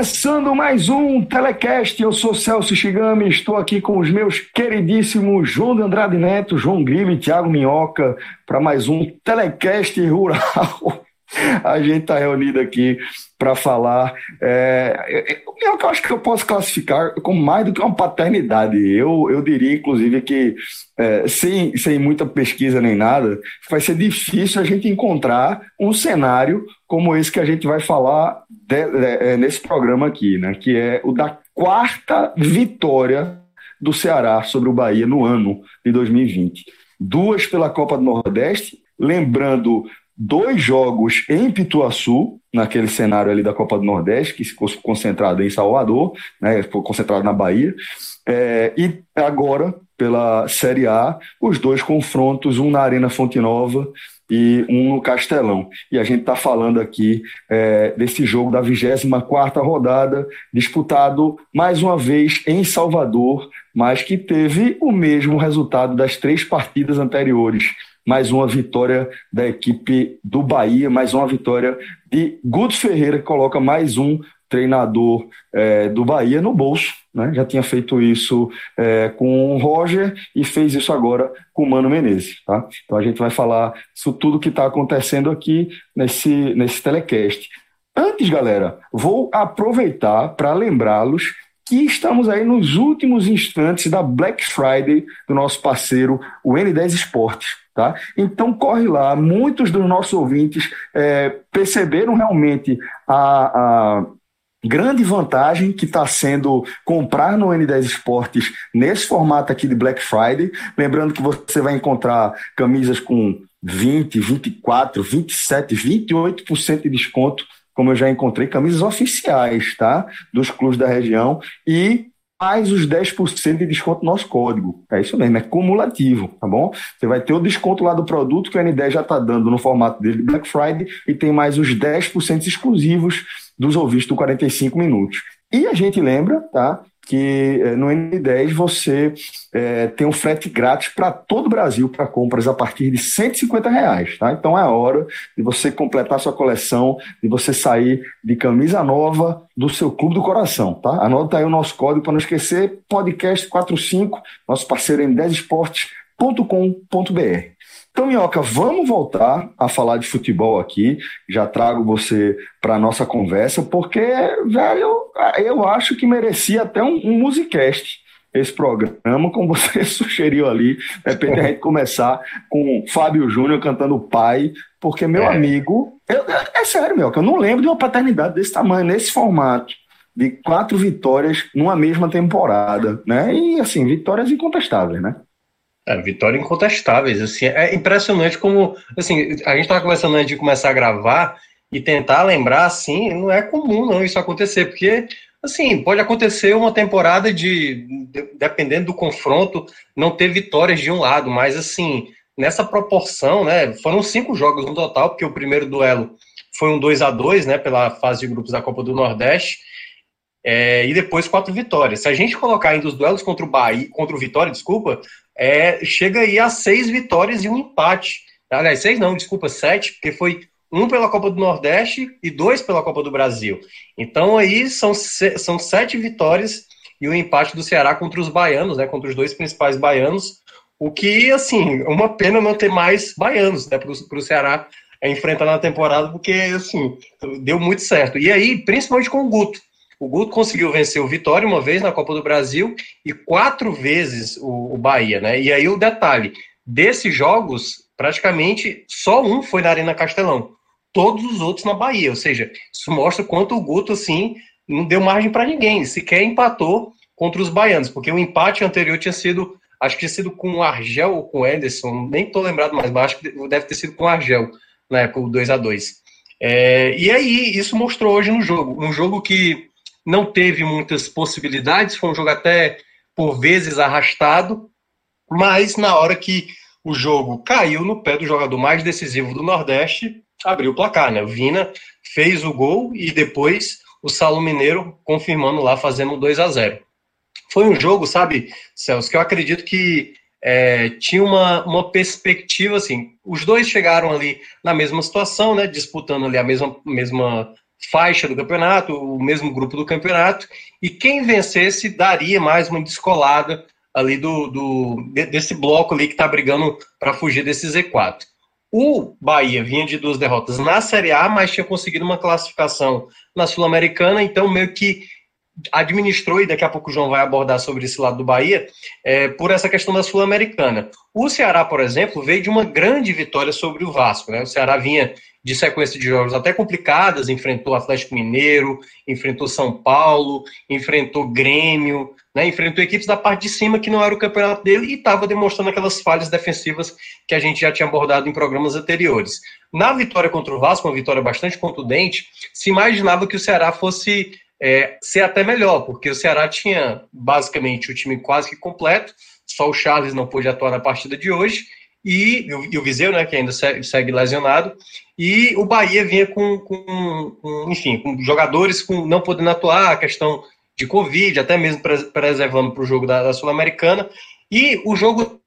Começando mais um Telecast. Eu sou Celso Shigami, estou aqui com os meus queridíssimos João de Andrade Neto, João Grilo e Thiago Minhoca para mais um Telecast Rural. A gente está reunido aqui para falar. É, eu, eu acho que eu posso classificar como mais do que uma paternidade. Eu, eu diria, inclusive, que é, sem, sem muita pesquisa nem nada, vai ser difícil a gente encontrar um cenário como esse que a gente vai falar é, nesse programa aqui, né? que é o da quarta vitória do Ceará sobre o Bahia no ano de 2020. Duas pela Copa do Nordeste, lembrando dois jogos em Pituaçu, naquele cenário ali da Copa do Nordeste, que ficou concentrado em Salvador, né, ficou concentrado na Bahia, é, e agora, pela Série A, os dois confrontos, um na Arena Fonte Nova e um no Castelão. E a gente está falando aqui é, desse jogo da 24ª rodada, disputado mais uma vez em Salvador, mas que teve o mesmo resultado das três partidas anteriores, mais uma vitória da equipe do Bahia, mais uma vitória de Guto Ferreira, que coloca mais um treinador é, do Bahia no bolso. Né? Já tinha feito isso é, com o Roger e fez isso agora com o Mano Menezes. Tá? Então a gente vai falar isso tudo que está acontecendo aqui nesse, nesse telecast. Antes, galera, vou aproveitar para lembrá-los que estamos aí nos últimos instantes da Black Friday do nosso parceiro, o N10 Esportes. Tá? Então corre lá, muitos dos nossos ouvintes é, perceberam realmente a, a grande vantagem que está sendo comprar no N10 Esportes nesse formato aqui de Black Friday. Lembrando que você vai encontrar camisas com 20, 24, 27, 28% de desconto como eu já encontrei, camisas oficiais, tá? Dos clubes da região e mais os 10% de desconto no nosso código. É isso mesmo, é cumulativo, tá bom? Você vai ter o desconto lá do produto que o N10 já está dando no formato dele Black Friday e tem mais os 10% exclusivos dos ouvintes do 45 minutos. E a gente lembra, tá? que eh, no N10 você é, tem um frete grátis para todo o Brasil para compras a partir de 150 reais. Tá? Então é a hora de você completar sua coleção, de você sair de camisa nova do seu clube do coração. Tá? Anota aí o nosso código para não esquecer, podcast45, nosso parceiro n10esportes.com.br. Então, Minhoca, vamos voltar a falar de futebol aqui. Já trago você para a nossa conversa, porque, velho, eu acho que merecia até um, um musicast esse programa, como você sugeriu ali. De repente a gente começar com Fábio Júnior cantando Pai, porque, meu é. amigo, eu, é sério, meu, que eu não lembro de uma paternidade desse tamanho, nesse formato, de quatro vitórias numa mesma temporada, né? E, assim, vitórias incontestáveis, né? É, vitória incontestáveis, assim, é impressionante como, assim, a gente estava conversando antes de começar a gravar e tentar lembrar, assim, não é comum não isso acontecer, porque, assim, pode acontecer uma temporada de, dependendo do confronto, não ter vitórias de um lado, mas, assim, nessa proporção, né, foram cinco jogos no total, porque o primeiro duelo foi um 2 a 2 né, pela fase de grupos da Copa do Nordeste, é, e depois quatro vitórias. Se a gente colocar ainda os duelos contra o Bahia, contra o Vitória, desculpa, é, chega aí a seis vitórias e um empate. Aliás, seis não, desculpa, sete, porque foi um pela Copa do Nordeste e dois pela Copa do Brasil. Então aí são, são sete vitórias e o um empate do Ceará contra os baianos, né, contra os dois principais baianos, o que, assim, uma pena não ter mais baianos né, para o Ceará enfrentar na temporada, porque, assim, deu muito certo. E aí, principalmente com o Guto, o Guto conseguiu vencer o Vitória uma vez na Copa do Brasil e quatro vezes o, o Bahia, né? E aí o detalhe, desses jogos, praticamente só um foi na Arena Castelão. Todos os outros na Bahia. Ou seja, isso mostra quanto o Guto, assim, não deu margem para ninguém. Sequer empatou contra os baianos, porque o empate anterior tinha sido, acho que tinha sido com o Argel ou com o Ederson, nem estou lembrado mais, mas acho que deve ter sido com o Argel, na época, o 2 a 2 é, E aí, isso mostrou hoje no jogo. Um jogo que não teve muitas possibilidades, foi um jogo até por vezes arrastado, mas na hora que o jogo caiu no pé do jogador mais decisivo do Nordeste, abriu o placar, né? O Vina fez o gol e depois o Saulo Mineiro confirmando lá, fazendo 2 a 0 Foi um jogo, sabe, Celso, que eu acredito que é, tinha uma, uma perspectiva, assim, os dois chegaram ali na mesma situação, né, disputando ali a mesma, mesma faixa do campeonato, o mesmo grupo do campeonato, e quem vencesse daria mais uma descolada ali do, do desse bloco ali que está brigando para fugir desse Z4. O Bahia vinha de duas derrotas na Série A, mas tinha conseguido uma classificação na Sul-Americana, então meio que administrou, e daqui a pouco o João vai abordar sobre esse lado do Bahia, é, por essa questão da Sul-Americana. O Ceará, por exemplo, veio de uma grande vitória sobre o Vasco. Né? O Ceará vinha de sequência de jogos até complicadas, enfrentou Atlético Mineiro, enfrentou São Paulo, enfrentou Grêmio, né? enfrentou equipes da parte de cima que não era o campeonato dele e estava demonstrando aquelas falhas defensivas que a gente já tinha abordado em programas anteriores. Na vitória contra o Vasco, uma vitória bastante contundente, se imaginava que o Ceará fosse é, ser até melhor, porque o Ceará tinha basicamente o time quase que completo, só o Charles não pôde atuar na partida de hoje, e, e o Viseu, né, que ainda segue, segue, lesionado, e o Bahia vinha com, com, com, enfim, com jogadores com, não podendo atuar, a questão de Covid, até mesmo preservando para o jogo da, da Sul-Americana, e o jogo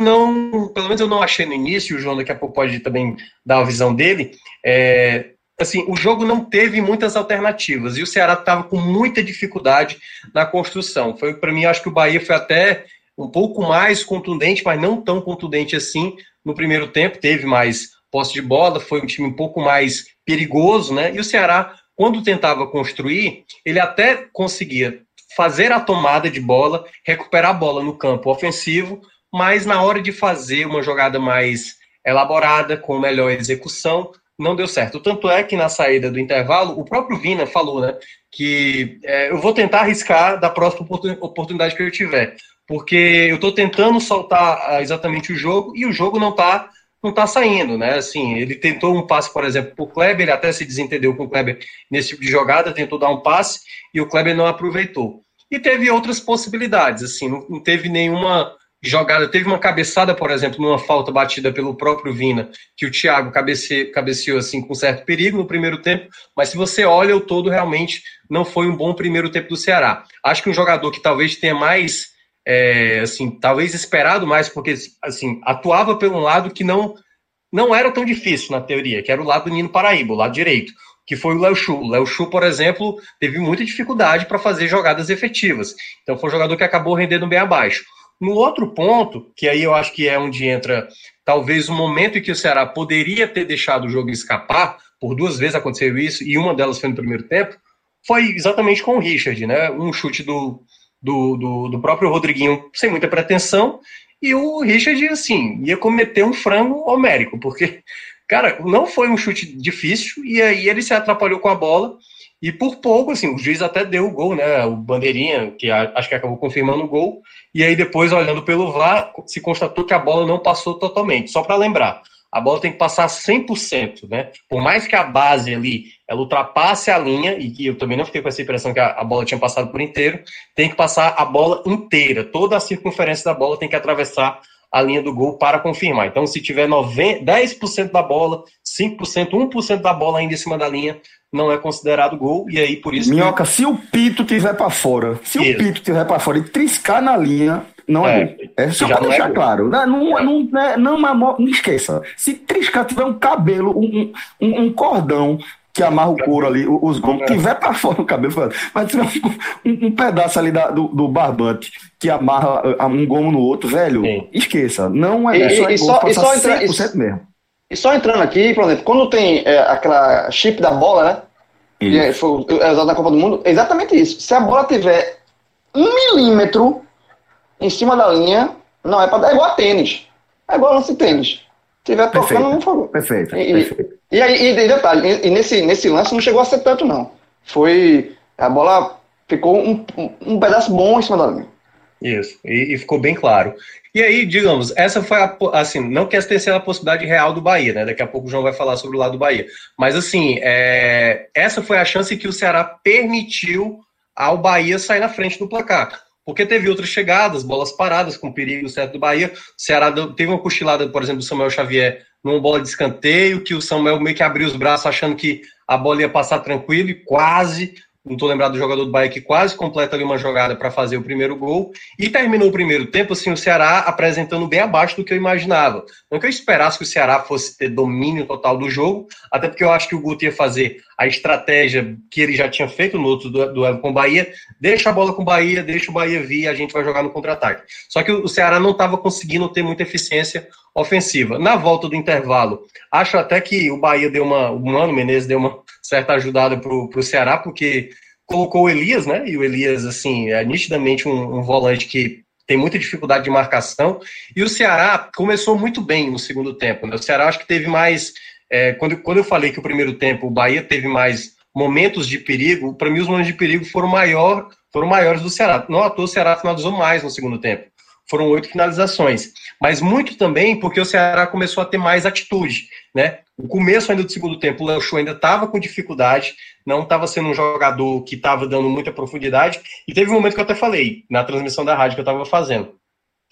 não, pelo menos eu não achei no início, o João daqui a pouco pode também dar a visão dele, é, assim, o jogo não teve muitas alternativas. E o Ceará estava com muita dificuldade na construção. Foi para mim, acho que o Bahia foi até um pouco mais contundente, mas não tão contundente assim no primeiro tempo. Teve mais posse de bola, foi um time um pouco mais perigoso, né? E o Ceará, quando tentava construir, ele até conseguia fazer a tomada de bola, recuperar a bola no campo ofensivo, mas na hora de fazer uma jogada mais elaborada, com melhor execução, não deu certo. Tanto é que na saída do intervalo, o próprio Vina falou, né, que é, eu vou tentar arriscar da próxima oportunidade que eu tiver, porque eu estou tentando soltar ah, exatamente o jogo e o jogo não está não tá saindo, né? Assim, ele tentou um passe, por exemplo, para o Kleber, ele até se desentendeu com o Kleber nesse tipo de jogada, tentou dar um passe e o Kleber não aproveitou. E teve outras possibilidades, assim, não, não teve nenhuma jogada. Teve uma cabeçada, por exemplo, numa falta batida pelo próprio Vina, que o Thiago cabece, cabeceou assim com certo perigo no primeiro tempo, mas se você olha o todo, realmente não foi um bom primeiro tempo do Ceará. Acho que um jogador que talvez tenha mais, é, assim, talvez esperado mais, porque assim, atuava pelo lado que não não era tão difícil na teoria, que era o lado do Nino Paraíba, o lado direito, que foi o Léo Chu. O Léo Chu, por exemplo, teve muita dificuldade para fazer jogadas efetivas. Então foi um jogador que acabou rendendo bem abaixo. No outro ponto, que aí eu acho que é onde entra talvez o momento em que o Ceará poderia ter deixado o jogo escapar, por duas vezes aconteceu isso, e uma delas foi no primeiro tempo, foi exatamente com o Richard, né? Um chute do, do, do, do próprio Rodriguinho sem muita pretensão, e o Richard, assim, ia cometer um frango homérico, porque, cara, não foi um chute difícil, e aí ele se atrapalhou com a bola, e por pouco, assim, o juiz até deu o gol, né? O Bandeirinha, que acho que acabou confirmando o gol, e aí depois, olhando pelo VAR, se constatou que a bola não passou totalmente. Só para lembrar, a bola tem que passar 100%, né? Por mais que a base ali, ela ultrapasse a linha, e que eu também não fiquei com essa impressão que a, bola tinha passado por inteiro, tem que passar a bola inteira. Toda a circunferência da bola tem que atravessar a linha do gol para confirmar. Então, se tiver 90, 10% da bola, 5%, 1% da bola ainda em cima da linha, não é considerado gol, e aí por isso. Minhoca, que... se o pito tiver para fora, se isso. o pito tiver para fora e triscar na linha, não é, é. É só para deixar é claro. Não, não, é. não, não, não, não, não, esqueça. Se triscar tiver um cabelo, um, um, um cordão que amarra o couro ali, os gomos, é. tiver para fora o cabelo, mas se um, um, pedaço ali da, do, do, barbante que amarra um gomo no outro, velho, Sim. esqueça. Não é, e, só, e, só, e só entra, 100% mesmo. E só entrando aqui, por exemplo, quando tem é, aquela chip da bola, né? Que é, foi é usado na Copa do Mundo, é exatamente isso. Se a bola tiver um milímetro em cima da linha, não é para dar é igual a tênis. É igual a lance tênis. Tiver tocando, não foi. Perfeito. E, perfeito. E, aí, e detalhe, e, nesse, nesse lance não chegou a ser tanto, não. Foi. A bola ficou um, um, um pedaço bom em cima da linha. Isso, e, e, ficou bem claro. E aí, digamos, essa foi a, assim, não quer ter sido a possibilidade real do Bahia, né? Daqui a pouco o João vai falar sobre o lado do Bahia. Mas assim, é, essa foi a chance que o Ceará permitiu ao Bahia sair na frente do placar. Porque teve outras chegadas, bolas paradas com perigo certo do Bahia. O Ceará teve uma cochilada, por exemplo, do Samuel Xavier numa bola de escanteio, que o Samuel meio que abriu os braços achando que a bola ia passar tranquilo e quase não estou lembrado do jogador do Bahia que quase completa ali uma jogada para fazer o primeiro gol. E terminou o primeiro tempo, assim, o Ceará apresentando bem abaixo do que eu imaginava. Não que eu esperasse que o Ceará fosse ter domínio total do jogo, até porque eu acho que o Guto ia fazer a estratégia que ele já tinha feito no outro duelo com o Bahia, deixa a bola com o Bahia, deixa o Bahia vir, a gente vai jogar no contra-ataque. Só que o Ceará não estava conseguindo ter muita eficiência ofensiva. Na volta do intervalo, acho até que o Bahia deu uma, o Mano Menezes deu uma certa ajudada para o Ceará, porque colocou o Elias, né? E o Elias, assim, é nitidamente um, um, volante que tem muita dificuldade de marcação. E o Ceará começou muito bem no segundo tempo. Né? O Ceará acho que teve mais. É, quando, quando eu falei que o primeiro tempo o Bahia teve mais momentos de perigo, para mim os momentos de perigo foram, maior, foram maiores do Ceará. Não à toa o Ceará finalizou mais no segundo tempo. Foram oito finalizações. Mas muito também porque o Ceará começou a ter mais atitude. Né? O começo ainda do segundo tempo, o Léo ainda estava com dificuldade, não estava sendo um jogador que estava dando muita profundidade. E teve um momento que eu até falei, na transmissão da rádio que eu estava fazendo.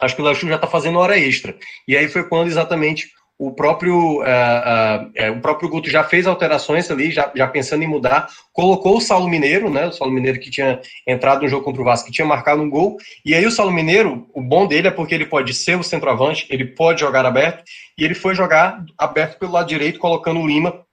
Acho que o Léo já está fazendo hora extra. E aí foi quando exatamente o próprio, uh, uh, uh, o próprio Guto já fez alterações ali, já, já pensando em mudar, colocou o Saulo Mineiro, né, o Saulo Mineiro que tinha entrado no jogo contra o Vasco, que tinha marcado um gol, e aí o Saulo Mineiro, o bom dele é porque ele pode ser o centroavante, ele pode jogar aberto, e ele foi jogar aberto pelo lado direito, colocando o Lima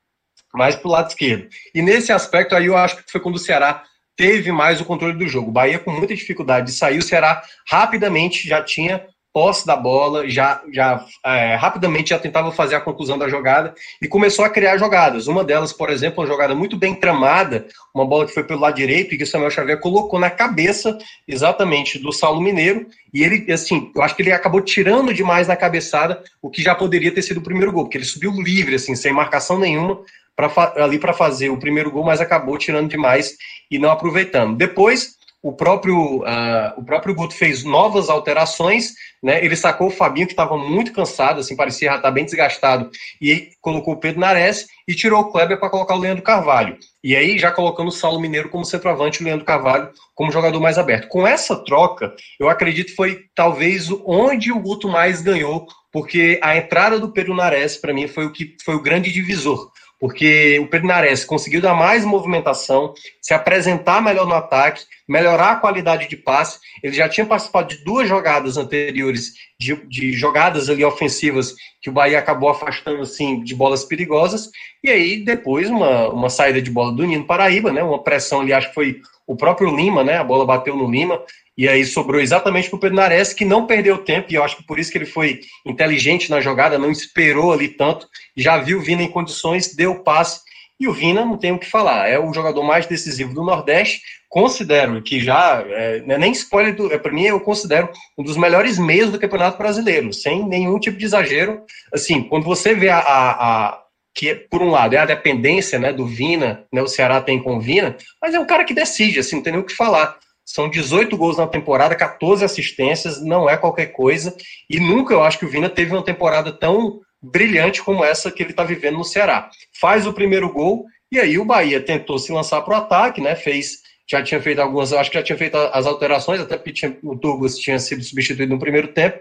mais para o lado esquerdo. E nesse aspecto aí eu acho que foi quando o Ceará teve mais o controle do jogo. O Bahia com muita dificuldade de sair, o Ceará rapidamente já tinha posse da bola, já, já é, rapidamente já tentava fazer a conclusão da jogada e começou a criar jogadas. Uma delas, por exemplo, uma jogada muito bem tramada, uma bola que foi pelo lado direito e que o Samuel Xavier colocou na cabeça exatamente do Saulo Mineiro e ele, assim, eu acho que ele acabou tirando demais na cabeçada o que já poderia ter sido o primeiro gol, porque ele subiu livre, assim, sem marcação nenhuma, pra, ali para fazer o primeiro gol, mas acabou tirando demais e não aproveitando. Depois, o próprio, uh, o próprio Guto fez novas alterações, né? Ele sacou o Fabinho, que estava muito cansado, assim, parecia estar tá bem desgastado, e colocou o Pedro Nares e tirou o Kleber para colocar o Leandro Carvalho. E aí, já colocando o Saulo Mineiro como centroavante o Leandro Carvalho como jogador mais aberto. Com essa troca, eu acredito foi talvez onde o Guto mais ganhou, porque a entrada do Pedro Nares, para mim, foi o que foi o grande divisor porque o Pedro Nares conseguiu dar mais movimentação, se apresentar melhor no ataque, melhorar a qualidade de passe. Ele já tinha participado de duas jogadas anteriores, de, de, jogadas ali ofensivas, que o Bahia acabou afastando assim de bolas perigosas. E aí, depois, uma, uma saída de bola do Nino Paraíba, né? Uma pressão ali, acho que foi o próprio Lima, né? A bola bateu no Lima. E aí sobrou exatamente para o Pedro Nares, que não perdeu tempo, e eu acho que por isso que ele foi inteligente na jogada, não esperou ali tanto, já viu o Vina em condições, deu passe, e o Vina não tem o que falar, é o jogador mais decisivo do Nordeste, considero que já, é, é nem spoiler, do, é, para mim eu considero um dos melhores meios do Campeonato Brasileiro, sem nenhum tipo de exagero, assim, quando você vê a, a, a que por um lado é a dependência né, do Vina, né, o Ceará tem com o Vina, mas é um cara que decide, assim, não tem nem o que falar. São 18 gols na temporada, 14 assistências, não é qualquer coisa. E nunca eu acho que o Vina teve uma temporada tão brilhante como essa que ele está vivendo no Ceará. Faz o primeiro gol e aí o Bahia tentou se lançar para o ataque, né? Fez, já tinha feito algumas, acho que já tinha feito as alterações, até porque tinha, o Douglas tinha sido substituído no primeiro tempo.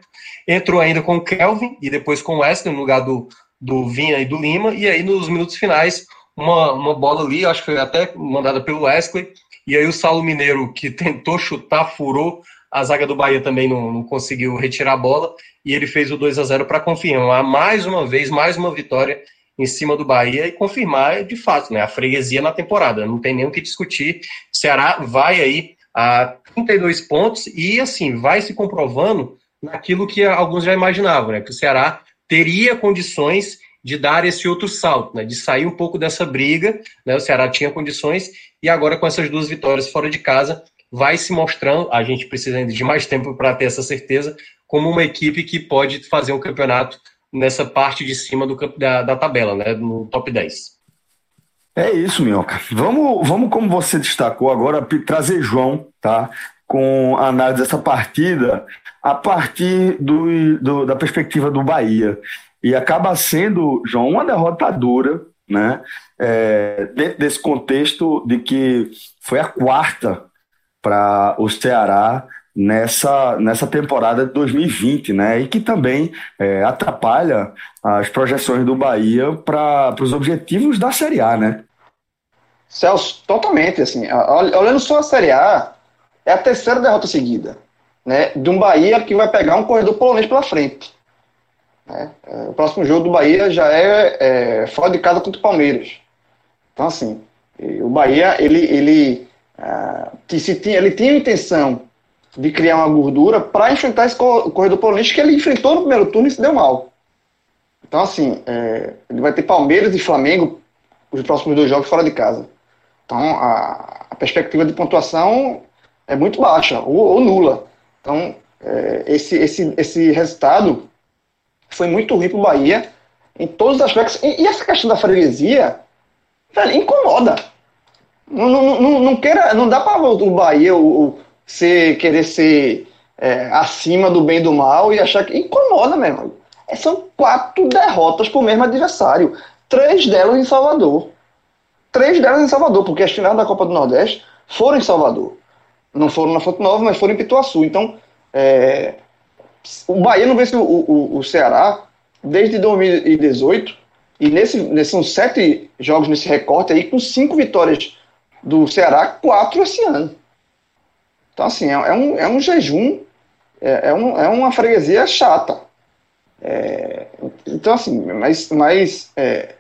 Entrou ainda com o Kelvin e depois com o Wesley no lugar do, do Vinha e do Lima. E aí nos minutos finais, uma, uma bola ali, acho que foi até mandada pelo Wesley, e aí o Saulo Mineiro, que tentou chutar, furou, a zaga do Bahia também não, não conseguiu retirar a bola, e ele fez o 2 a 0 para confirmar mais uma vez, mais uma vitória em cima do Bahia e confirmar de fato né, a freguesia na temporada. Não tem nem o que discutir. Ceará vai aí a 32 pontos e assim vai se comprovando naquilo que alguns já imaginavam, né? Que o Ceará teria condições de dar esse outro salto, né, de sair um pouco dessa briga. Né, o Ceará tinha condições e agora com essas duas vitórias fora de casa vai se mostrando. A gente precisa ainda de mais tempo para ter essa certeza, como uma equipe que pode fazer um campeonato nessa parte de cima do, da, da tabela, né? No top 10. É isso, Minhoca. Vamos, vamos, como você destacou agora, trazer João, tá? Com a análise dessa partida a partir do, do, da perspectiva do Bahia. E acaba sendo, João, uma derrota dura, né? É, dentro desse contexto de que foi a quarta para o Ceará nessa, nessa temporada de 2020, né? E que também é, atrapalha as projeções do Bahia para os objetivos da Série A, né? Celso, totalmente, assim, olhando só a Série A, é a terceira derrota seguida, né, de um Bahia que vai pegar um corredor polonês pela frente. Né? É, o próximo jogo do Bahia já é, é fora de casa contra o Palmeiras. Então, assim, o Bahia, ele, ele, uh, se tinha, ele tinha a intenção de criar uma gordura para enfrentar esse corredor polonês que ele enfrentou no primeiro turno e se deu mal. Então, assim, é, ele vai ter Palmeiras e Flamengo os próximos dois jogos fora de casa. Então, a, a perspectiva de pontuação é muito baixa, ou, ou nula. Então, é, esse, esse, esse resultado foi muito ruim para o Bahia em todos os aspectos. E, e, essa questão da freguesia, velho, incomoda. Não, não, não, não, queira, não dá para o Bahia o, ser, querer ser é, acima do bem e do mal e achar que incomoda mesmo. É, são quatro derrotas para o mesmo adversário. Três delas em Salvador. Três delas em Salvador, porque as finais da Copa do Nordeste foram em Salvador. Não foram na Fonte Nova, mas foram em Pituaçu. Então, é, o Bahia não vence o, o, o, Ceará desde 2018. E nesse, nesse, são sete jogos nesse recorte aí, com cinco vitórias do Ceará, quatro esse ano. Então, assim, é, é um, é um jejum, é, é, um, é uma freguesia chata. É, então, assim, mas, mas é,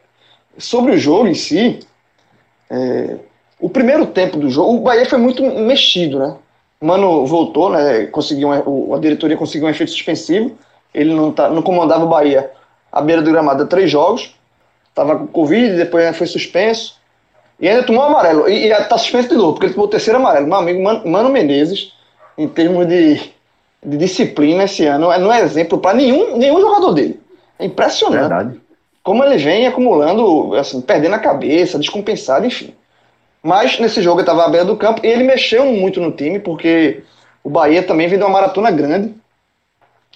sobre o jogo em si, é, o primeiro tempo do jogo, o Bahia foi muito mexido, né? Mano voltou, né? Conseguiu um, a diretoria conseguiu um efeito suspensivo. Ele não, tá, não comandava o Bahia à beira do gramado há três jogos. Estava com Covid, depois foi suspenso. E ainda tomou amarelo. E, e tá suspenso de novo, porque ele tomou o terceiro amarelo. Meu amigo Mano, Mano Menezes, em termos de, de disciplina esse ano, não é exemplo para nenhum, nenhum jogador dele. É impressionante. Verdade como ele vem acumulando, assim, perdendo a cabeça, descompensado, enfim. Mas nesse jogo ele estava à beira do campo e ele mexeu muito no time, porque o Bahia também vem de uma maratona grande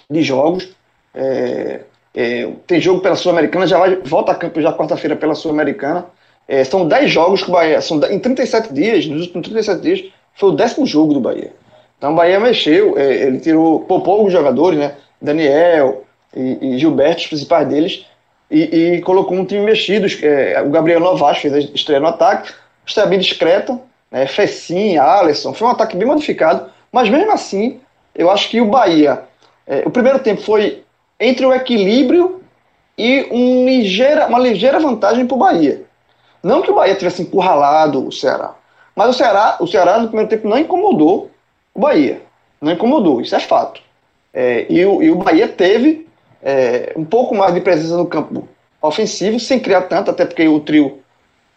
de jogos. É, é, tem jogo pela Sul-Americana, já vai, volta a campo já quarta-feira pela Sul-Americana. É, são 10 jogos que o Bahia. São, em 37 dias, nos últimos 37 dias, foi o décimo jogo do Bahia. Então o Bahia mexeu, é, ele tirou, poupou os jogadores, né? Daniel e, e Gilberto, os principais deles, e, e colocou um time mexido. É, o Gabriel Novaes fez a estreia no ataque, estreia bem discreta, né, Fecim, Alisson, foi um ataque bem modificado, mas mesmo assim, eu acho que o Bahia, é, o primeiro tempo foi entre o equilíbrio e um ligeira, uma ligeira vantagem para o Bahia. Não que o Bahia tivesse encurralado o Ceará, mas o Ceará, o Ceará no primeiro tempo não incomodou o Bahia, não incomodou, isso é fato. É, e, o, e o Bahia teve é, um pouco mais de presença no campo ofensivo, sem criar tanto, até porque o trio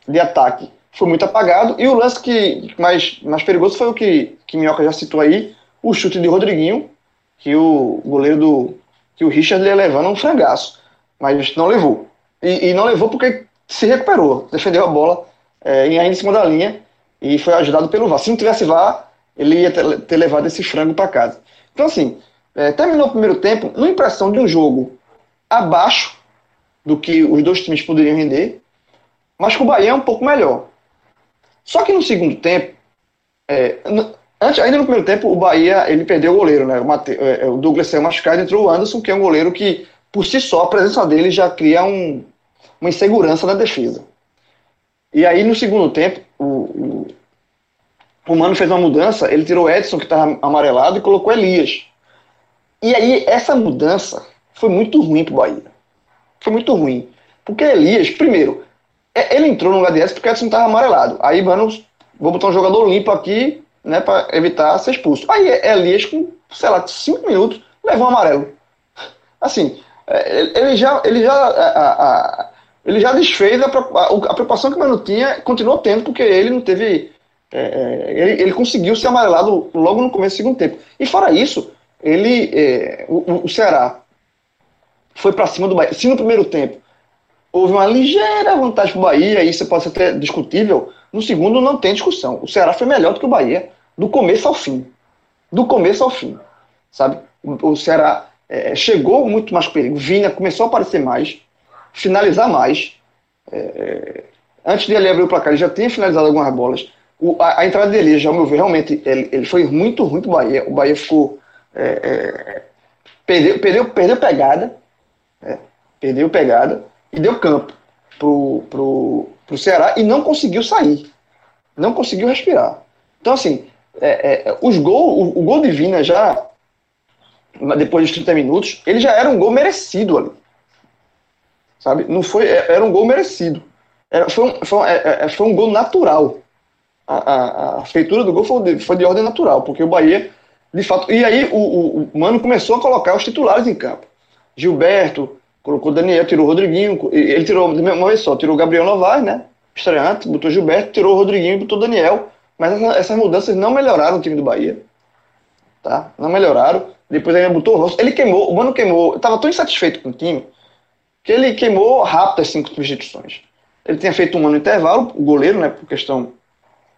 de ataque foi muito apagado. E o lance que mais, mais perigoso foi o que, que Minhoca já citou aí, o chute de Rodriguinho, que o goleiro do. que o Richard ia levando um frangaço. Mas não levou. E, e não levou porque se recuperou, defendeu a bola é, ainda em cima da linha e foi ajudado pelo VAR. Se não tivesse VAR, ele ia ter, ter levado esse frango para casa. Então, assim, é, terminou o primeiro tempo numa impressão de um jogo abaixo do que os dois times poderiam render, mas com o Bahia é um pouco melhor. Só que no segundo tempo, é, antes, ainda no primeiro tempo, o Bahia ele perdeu o goleiro, né? O, Mate, é, é, o Douglas saiu machucado, entrou o Anderson, que é um goleiro que, por si só, a presença dele já cria um, uma insegurança na defesa. E aí, no segundo tempo, o, o, o Mano fez uma mudança, ele tirou o Edson, que estava amarelado, e colocou Elias. E aí, essa mudança foi muito ruim pro Bahia. Foi muito ruim. Porque Elias, primeiro, ele entrou no lugar de Edson porque Edson estava amarelado. Aí, mano, vou botar um jogador limpo aqui, né, para evitar ser expulso. Aí, Elias, com, sei lá, cinco minutos, levou um amarelo. Assim, é, ele já, ele já, a, a, ele já desfez a, a, a preocupação que o Mano tinha, continuou tendo, porque ele não teve. É, é, ele, ele conseguiu ser amarelado logo no começo do segundo tempo. E fora isso, ele, é, o, o, Ceará foi para cima do Bahia. Se no primeiro tempo houve uma ligeira vantagem para o Bahia, isso pode ser até discutível, no segundo não tem discussão. O Ceará foi melhor do que o Bahia, do começo ao fim. Do começo ao fim. Sabe? O, Ceará é, chegou muito mais perigo. Vina começou a aparecer mais, finalizar mais. É, antes de ele abrir o placar, ele já tinha finalizado algumas bolas. O, a, a, entrada dele, já ao meu ver, realmente, ele, ele foi muito ruim para o Bahia. O Bahia ficou. É, é, perdeu, perdeu, perdeu pegada. É, perdeu pegada e deu campo pro, pro, pro Ceará e não conseguiu sair. Não conseguiu respirar. Então, assim, é, é, os gol, o, o, gol de Vina já, depois dos 30 minutos, ele já era um gol merecido ali. Sabe? Não foi, é, era um gol merecido. Era, foi, um, foi, é, é, foi um gol natural. A, a, a, feitura do gol foi de, foi de ordem natural, porque o Bahia, de fato. E aí o, o, o Mano começou a colocar os titulares em campo. Gilberto, colocou Daniel, tirou o Rodriguinho. Ele tirou uma vez só, tirou o Gabriel Novaes, né? Estreante, botou Gilberto, tirou o Rodriguinho e botou Daniel. Mas essas mudanças não melhoraram o time do Bahia. Tá? Não melhoraram. Depois ele botou o Rossi. Ele queimou, o Mano queimou. Estava tão insatisfeito com o time que ele queimou rápido as cinco substituições. Ele tinha feito um ano intervalo, o goleiro, né, por questão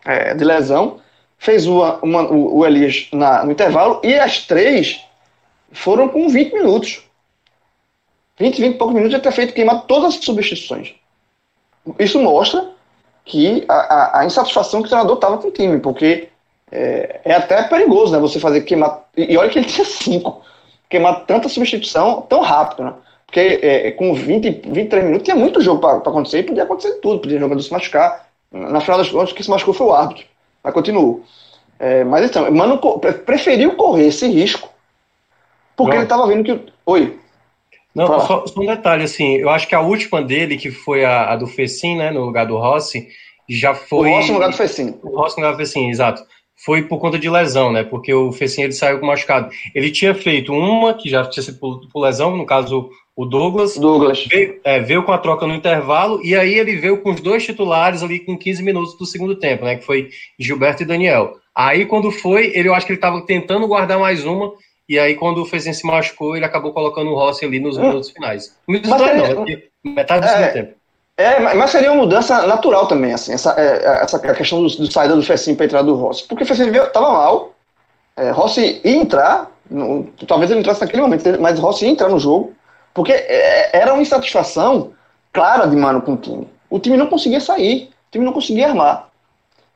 é, de lesão, fez uma, uma, o, o Elias na, no intervalo e as três foram com 20 minutos. 20, 20 e poucos minutos já ter feito queimar todas as substituições. Isso mostra que a, a, a insatisfação que o treinador estava com o time, porque é, é, até perigoso, né? Você fazer queimar. E, olha que ele tinha cinco. Queimar tanta substituição tão rápido, né? Porque é, com 20, 23 minutos tinha muito jogo para acontecer e podia acontecer tudo. Podia jogador se machucar. Na final das contas, quem se machucou foi o árbitro. Mas continuou. É, mas então, Mano preferiu correr esse risco porque Não. ele estava vendo que. Oi. Não, só, só, um detalhe, assim, eu acho que a última dele, que foi a, a do Fecim, né, no lugar do Rossi, já foi... O Rossi no lugar do Fecim. O Rossi no lugar do Fecim, exato. Foi por conta de lesão, né, porque o Fecim, ele saiu com machucado. Ele tinha feito uma, que já tinha sido por, por lesão, no caso, o Douglas. Douglas. Veio, é, veio com a troca no intervalo, e aí ele veio com os dois titulares ali com 15 minutos do segundo tempo, né, que foi Gilberto e Daniel. Aí, quando foi, ele, eu acho que ele estava tentando guardar mais uma, e aí, quando o Fezen se machucou, ele acabou colocando o Rossi ali nos hum. minutos finais. Minutos mas não, metade do é, segundo tempo. É, mas seria uma mudança natural também, assim, essa, é, essa questão do, do saída do Fecinho para entrar do Rossi. Porque o Fecinho estava mal, é, Rossi ia entrar, no, talvez ele entrasse naquele momento, mas Rossi ia entrar no jogo, porque é, era uma insatisfação clara de Mano com o time. O time não conseguia sair, o time não conseguia armar.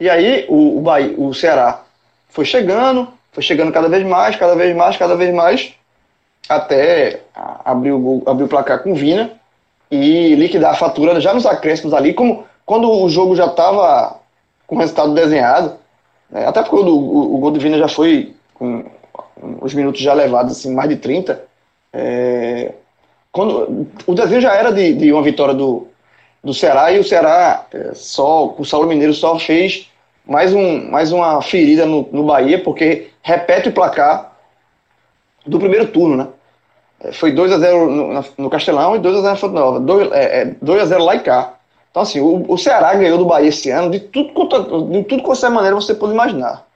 E aí o, o, Bahia, o Ceará foi chegando, foi chegando cada vez mais, cada vez mais, cada vez mais, até abrir o, abrir o placar com Vina e liquidar a fatura já nos acréscimos ali, como quando o jogo já estava com o resultado desenhado, né, até porque o, o, o, gol do Vina já foi com os minutos já levados, assim, mais de 30, é, quando, o desenho já era de, de uma vitória do, do Ceará e o Ceará é, só, o Saulo Mineiro só fez mais, um, mais uma ferida no, no Bahia, porque repete o placar do primeiro turno, né? É, foi 2x0 no, no, Castelão e 2x0 na Fonte Nova. 2x0 é, lá e cá. Então, assim, o, o, Ceará ganhou do Bahia esse ano de tudo quanto, de tudo quanto é maneira você pode imaginar.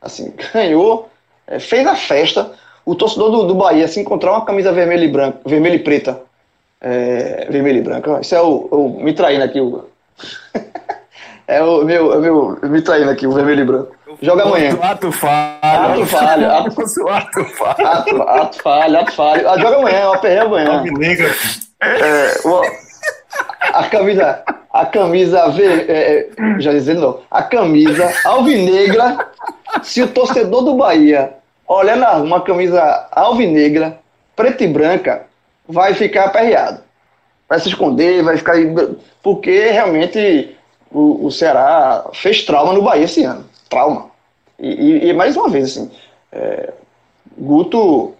Assim, ganhou, é, fez a festa. O torcedor do, do Bahia se encontrar uma camisa vermelha e branca, vermelha e preta. É, vermelha e branca. Isso é o, o me traindo aqui, o. É o meu, é meu me traindo aqui, o vermelho e branco. Joga amanhã. Ato falho. Ato falho. Ato, ato falho. Ato, ato falho, ato falho. Ah, joga amanhã, o perrei amanhã. É, o, a camisa, a camisa ver, é, é, já dizendo não, a camisa alvinegra, se o torcedor do Bahia olhar na rua uma camisa alvinegra, preta e branca, vai ficar aperreado. Vai se esconder, vai ficar. Porque realmente o, o Ceará fez trauma no Bahia esse ano. Trauma. E, e, e mais uma vez, assim, é, Guto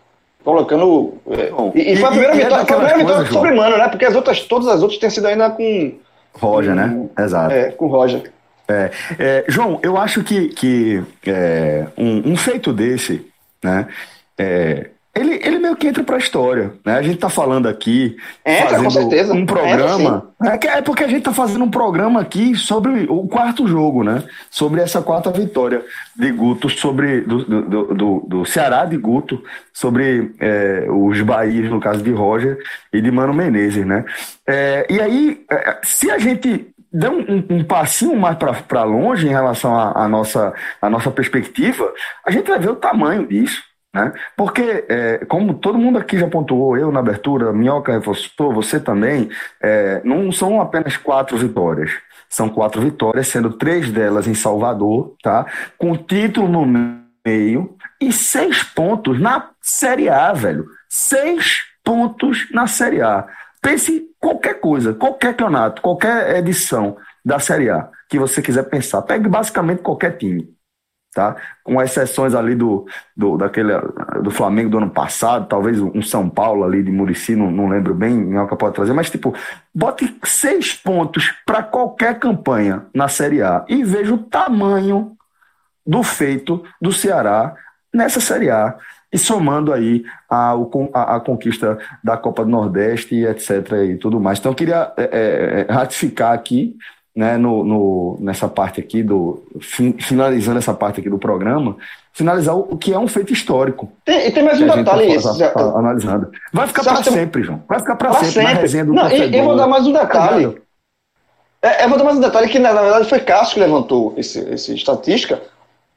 colocando. É, e, e, foi a primeira vitória, foi a primeira vitória sobre Mano, né? Porque as outras, todas as outras têm sido ainda com. Roger, com, né? Exato. É, com Roger. É, é, João, eu acho que, que é, um, um, feito desse, né? Ele, ele meio que entra para a história. Né? A gente está falando aqui. Entra, com certeza. Um programa. Entra, é, é porque a gente está fazendo um programa aqui sobre o quarto jogo, né? Sobre essa quarta vitória de Guto, sobre do, do, do, do Ceará de Guto, sobre é, os Bahias, no caso de Roger, e de Mano Menezes, né? É, e aí, é, se a gente der um, um, um passinho mais para longe em relação à nossa, a nossa perspectiva, a gente vai ver o tamanho disso. Né? Porque, é, como todo mundo aqui já pontuou, eu na abertura, Minhoca reforçou, você também, é, não são apenas quatro vitórias. São quatro vitórias, sendo três delas em Salvador, tá? com título no meio e seis pontos na Série A, velho. Seis pontos na Série A. Pense qualquer coisa, qualquer campeonato, qualquer edição da Série A que você quiser pensar. Pegue basicamente qualquer time tá? Com exceções ali do, do, daquele, do Flamengo do ano passado, talvez um São Paulo ali de Murici, não, não lembro bem, Minhoca pode trazer, mas tipo, bote seis pontos para qualquer campanha na Série A e veja o tamanho do feito do Ceará nessa Série A e somando aí a, a, a, conquista da Copa do Nordeste e etc. e tudo mais. Então, eu queria é, é, ratificar aqui né, no, no, nessa parte aqui do finalizando essa parte aqui do programa, finalizar o, que é um feito histórico. Tem, e tem mais um detalhe. Tá, tá analisando. Vai ficar para sempre, João. Vai ficar para sempre, sempre. na resenha do Não, e, eu vou dar mais um detalhe. É, eu vou dar mais um detalhe que na, na verdade foi Cássio que levantou esse, esse estatística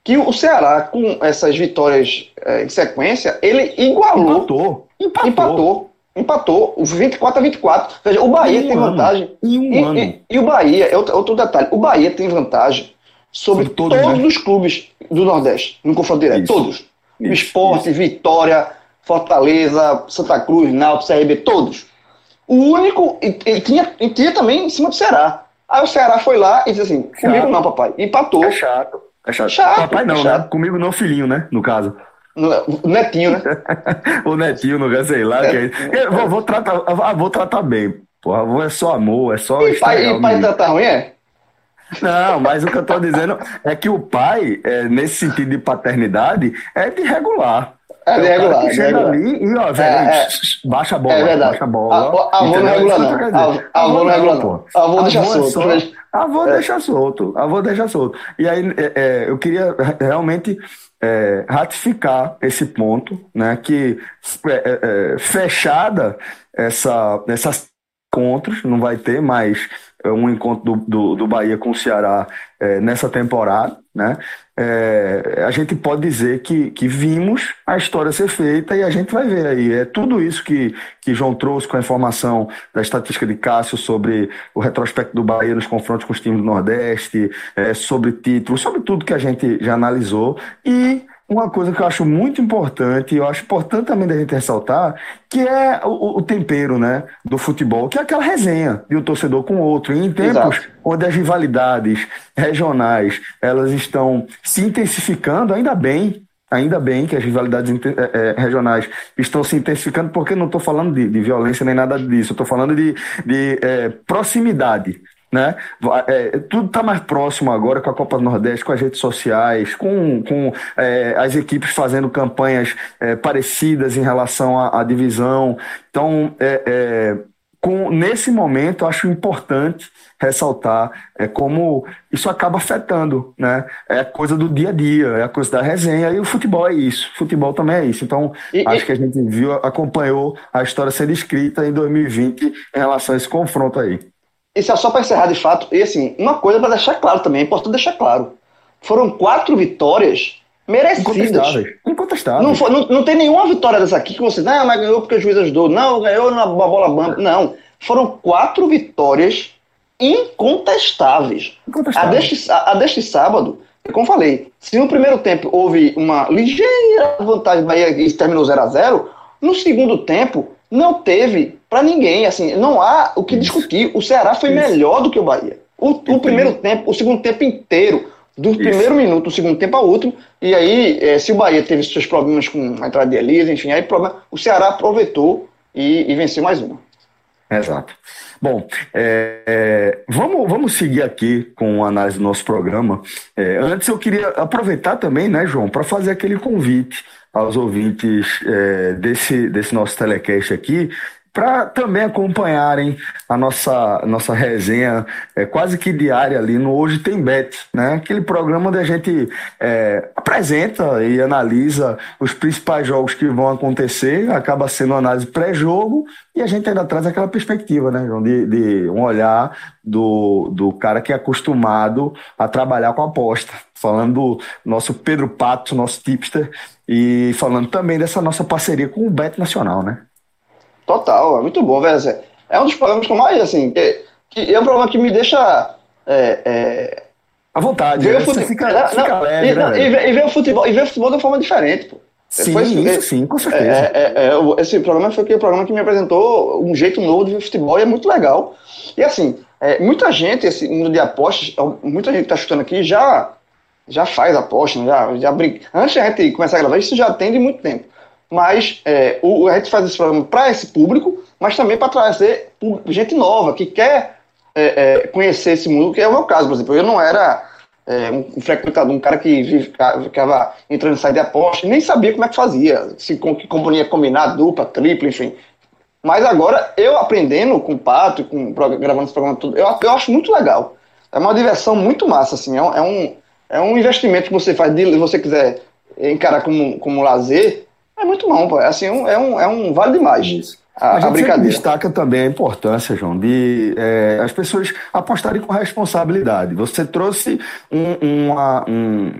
que o Ceará com essas vitórias é, em sequência ele igualou, empatou, empatou. empatou Empatou, 24 a 24. Ou seja, o Bahia um tem ano. vantagem. Em um e, ano. E, e, o Bahia, é outro, outro, detalhe, o Bahia tem vantagem sobre, sobre todos, todos né? os clubes do Nordeste, no confronto direto. Isso. Todos. Isso. Esporte, Isso. Vitória, Fortaleza, Santa Cruz, Náutico, CRB, todos. O único, e, e, tinha, e tinha também em cima do Ceará. Aí o Ceará foi lá e disse assim: chato. comigo não, papai. Empatou. É chato. É chato. chato papai não, é chato. né? Comigo não, filhinho, né? No caso. O netinho, né? o netinho, não sei lá. É. Que é. vou, vou, tratar, ah, vou tratar bem. Porra, é só amor, é só. E pai, e pai tratar ruim, é? Não, mas o que eu tô dizendo é que o pai, é, nesse sentido de paternidade, é de regular. É de regular. É chega ali e, ó, velho, é, é, baixa a bola. É verdade. Baixa a bola. A, avô não regula, não. Avô não regula, não. Avô deixa solto. Avô deixa solto. Avô deixa solto. E aí, eu queria realmente é, ratificar esse ponto, né, que é, é, é, fechada essa, essas encontros, não vai ter mais é, um encontro do, do, do Bahia com o Ceará é, nessa temporada, né? É, a gente pode dizer que, que vimos a história ser feita e a gente vai ver aí. É tudo isso que, que João trouxe com a informação da estatística de Cássio sobre o retrospecto do Bahia nos confrontos com os times do Nordeste, é, sobre títulos, sobre tudo que a gente já analisou e uma coisa que eu acho muito importante, eu acho importante também da gente ressaltar, que é o, o, tempero né, do futebol, que é aquela resenha de um torcedor com outro. E em tempos Exato. onde as rivalidades regionais elas estão se intensificando, ainda bem, ainda bem que as rivalidades é, é, regionais estão se intensificando, porque não estou falando de, de, violência nem nada disso, estou falando de, de é, proximidade né? É, tudo está mais próximo agora com a Copa do Nordeste, com as redes sociais, com, com é, as equipes fazendo campanhas é, parecidas em relação à, à divisão. Então, é, é, com, nesse momento, acho importante ressaltar é, como isso acaba afetando, né? É a coisa do dia a dia, é a coisa da resenha, e o futebol é isso, o futebol também é isso. Então, e, acho e... que a gente viu, acompanhou a história sendo escrita em 2020 em relação a esse confronto aí. Isso é só para encerrar de fato. E assim, uma coisa para deixar claro também, é importante deixar claro. Foram quatro vitórias merecidas. Incontestáveis. Incontestáveis. Não, foi, não, não tem nenhuma vitória dessa aqui que você, não, mas ganhou porque o juiz ajudou. Não, ganhou na bola bamba. Não. Foram quatro vitórias incontestáveis. incontestáveis. A, deste, a, a deste sábado, como falei, se no primeiro tempo houve uma ligeira vantagem do Bahia e terminou 0 a 0 no segundo tempo não teve para ninguém, assim, não há o que discutir. O Ceará foi Isso. melhor do que o Bahia. O, o primeiro tempo, o segundo tempo inteiro, do Isso. primeiro minuto, do segundo tempo ao último, e aí, é, se o Bahia teve seus problemas com a entrada de Elisa, enfim, aí problema, o Ceará aproveitou e, e venceu mais uma. Exato. Bom, é, é, vamos, vamos seguir aqui com a análise do nosso programa. É, antes eu queria aproveitar também, né, João, para fazer aquele convite aos ouvintes é, desse, desse nosso telecast aqui para também acompanharem a nossa, nossa resenha é, quase que diária ali no Hoje Tem Bet, né? Aquele programa onde a gente é, apresenta e analisa os principais jogos que vão acontecer, acaba sendo uma análise pré-jogo e a gente ainda traz aquela perspectiva, né, João, de, de um olhar do, do cara que é acostumado a trabalhar com aposta. Falando do nosso Pedro Pato, nosso tipster, e falando também dessa nossa parceria com o Bet Nacional, né? Total, é muito bom, velho. É um dos problemas que eu mais, assim, que, que é um problema que me deixa. É, é... À vontade, ver né? Fute... fica, não, fica leve, e, né, e, ver, e, ver, o futebol, e ver o futebol de uma forma diferente, pô. Sim, foi, isso, sim, com certeza. É, é, é, esse programa foi aquele programa que me apresentou um jeito novo de ver futebol e é muito legal. E assim, é, muita gente, esse mundo de apostas, muita gente que está chutando aqui já, já faz aposta, né? já, já brinca. Antes de a gente começar a gravar, isso já tem de muito tempo mas é, o, a gente faz esse programa para esse público, mas também para trazer gente nova que quer é, é, conhecer esse mundo, que é o meu caso, por exemplo. Eu não era é, um frequentador, um cara que ficava entrando e saindo de aposta, nem sabia como é que fazia, se que componia combinado, dupla, tripla, enfim. Mas agora, eu aprendendo com o Pato, com, gravando esse programa tudo, eu, eu acho muito legal. É uma diversão muito massa, assim. É um, é um, é investimento que você faz, se você quiser encarar como, como lazer, é muito bom, pô. É assim, um, é, um, é um vale demais. Isso. A, a, gente a brincadeira. destaca também a importância, João, de é, as pessoas apostarem com responsabilidade. Você trouxe um, uma, um,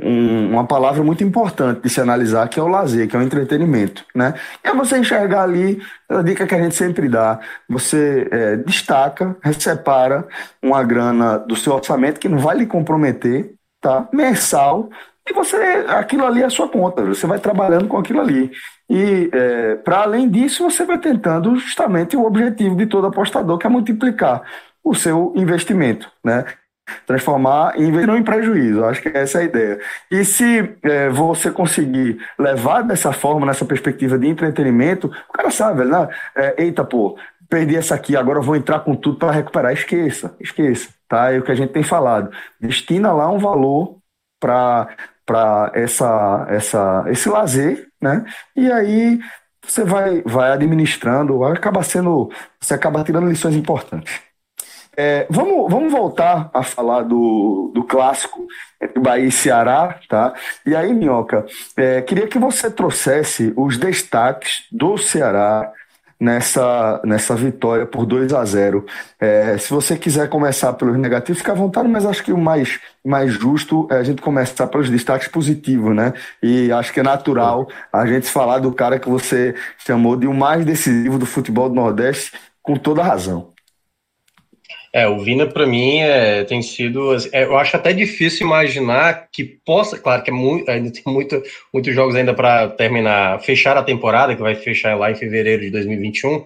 uma palavra muito importante de se analisar, que é o lazer, que é o entretenimento, né? E é você enxergar ali, a dica que a gente sempre dá, você é, destaca, separa uma grana do seu orçamento que não vai lhe comprometer, tá? Mensal, e você, aquilo ali é a sua conta, você vai trabalhando com aquilo ali. E, é, para além disso, você vai tentando justamente o objetivo de todo apostador, que é multiplicar o seu investimento, né? Transformar em não em prejuízo, acho que essa é a ideia. E se é, você conseguir levar dessa forma, nessa perspectiva de entretenimento, o cara sabe, né? É, eita, pô, perdi essa aqui, agora vou entrar com tudo para recuperar. Esqueça, esqueça, tá? É o que a gente tem falado. Destina lá um valor para para essa, essa, esse lazer, né? E aí você vai, vai administrando, acaba sendo, você acaba tirando lições importantes. É, vamos, vamos voltar a falar do, do clássico entre Bahia e Ceará, tá? E aí, Minhoca, é, queria que você trouxesse os destaques do Ceará nessa, nessa vitória por 2 a 0 é, Se você quiser começar pelos negativos, fica à vontade, mas acho que o mais, mais justo é a gente começar pelos destaques positivos, né? E acho que é natural a gente falar do cara que você chamou de o mais decisivo do futebol do Nordeste, com toda razão. É, o Vina para mim é, tem sido, é, eu acho até difícil imaginar que possa, claro que é muito, ainda tem muito, muitos jogos ainda para terminar, fechar a temporada, que vai fechar lá em fevereiro de 2021,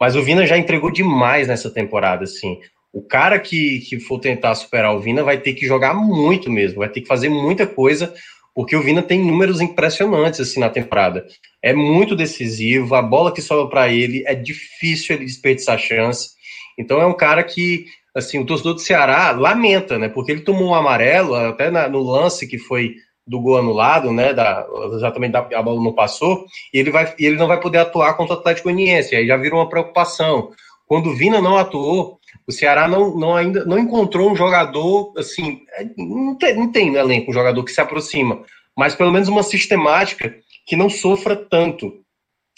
mas o Vina já entregou demais nessa temporada, assim. O cara que, que for tentar superar o Vina vai ter que jogar muito mesmo, vai ter que fazer muita coisa, porque o Vina tem números impressionantes assim na temporada. É muito decisivo, a bola que sobra para ele é difícil ele desperdiçar chance. Então é um cara que, assim, o torcedor do Ceará lamenta, né? Porque ele tomou um amarelo, até na, no lance que foi do gol anulado, né? Da, exatamente da, a bola não passou, e ele, vai, ele não vai poder atuar contra o Atlético Goianiense. Aí já virou uma preocupação. Quando o Vina não atuou, o Ceará não, não ainda não encontrou um jogador assim, é, não tem, não tem no elenco um jogador que se aproxima, mas pelo menos uma sistemática que não sofra tanto.